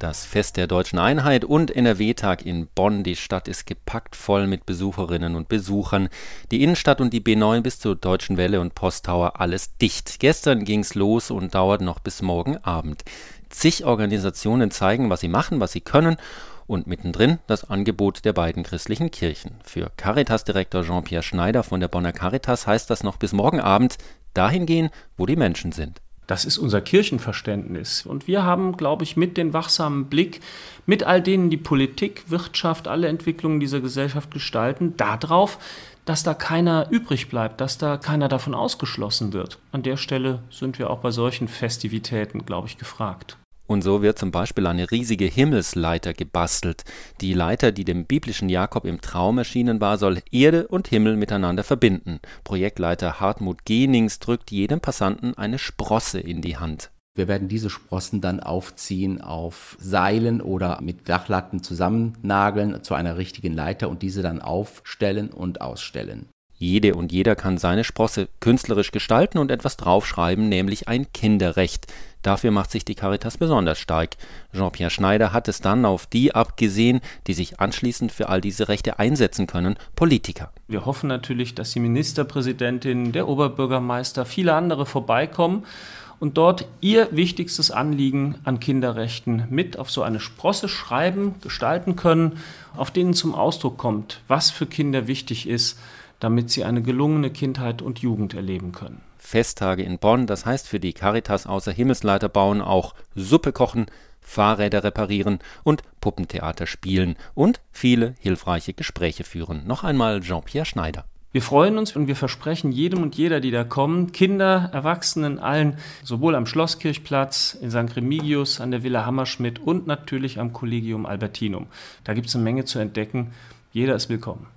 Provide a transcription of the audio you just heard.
Das Fest der deutschen Einheit und NRW-Tag in Bonn. Die Stadt ist gepackt voll mit Besucherinnen und Besuchern. Die Innenstadt und die B9 bis zur Deutschen Welle und Posttower alles dicht. Gestern ging's los und dauert noch bis morgen Abend. Zig Organisationen zeigen, was sie machen, was sie können und mittendrin das Angebot der beiden christlichen Kirchen. Für Caritas-Direktor Jean-Pierre Schneider von der Bonner Caritas heißt das noch bis morgen Abend dahin gehen, wo die Menschen sind. Das ist unser Kirchenverständnis. Und wir haben, glaube ich, mit dem wachsamen Blick, mit all denen die Politik, Wirtschaft, alle Entwicklungen dieser Gesellschaft gestalten, darauf, dass da keiner übrig bleibt, dass da keiner davon ausgeschlossen wird. An der Stelle sind wir auch bei solchen Festivitäten, glaube ich, gefragt. Und so wird zum Beispiel eine riesige Himmelsleiter gebastelt. Die Leiter, die dem biblischen Jakob im Traum erschienen war, soll Erde und Himmel miteinander verbinden. Projektleiter Hartmut Genings drückt jedem Passanten eine Sprosse in die Hand. Wir werden diese Sprossen dann aufziehen auf Seilen oder mit Dachlatten zusammennageln zu einer richtigen Leiter und diese dann aufstellen und ausstellen. Jede und jeder kann seine Sprosse künstlerisch gestalten und etwas draufschreiben, nämlich ein Kinderrecht. Dafür macht sich die Caritas besonders stark. Jean-Pierre Schneider hat es dann auf die abgesehen, die sich anschließend für all diese Rechte einsetzen können, Politiker. Wir hoffen natürlich, dass die Ministerpräsidentin, der Oberbürgermeister, viele andere vorbeikommen und dort ihr wichtigstes Anliegen an Kinderrechten mit auf so eine Sprosse schreiben, gestalten können, auf denen zum Ausdruck kommt, was für Kinder wichtig ist, damit sie eine gelungene Kindheit und Jugend erleben können. Festtage in Bonn, das heißt für die Caritas außer Himmelsleiter bauen auch Suppe kochen, Fahrräder reparieren und Puppentheater spielen und viele hilfreiche Gespräche führen. Noch einmal Jean-Pierre Schneider. Wir freuen uns und wir versprechen jedem und jeder, die da kommen, Kinder, Erwachsenen, allen, sowohl am Schlosskirchplatz, in St. Remigius, an der Villa Hammerschmidt und natürlich am Collegium Albertinum. Da gibt es eine Menge zu entdecken. Jeder ist willkommen.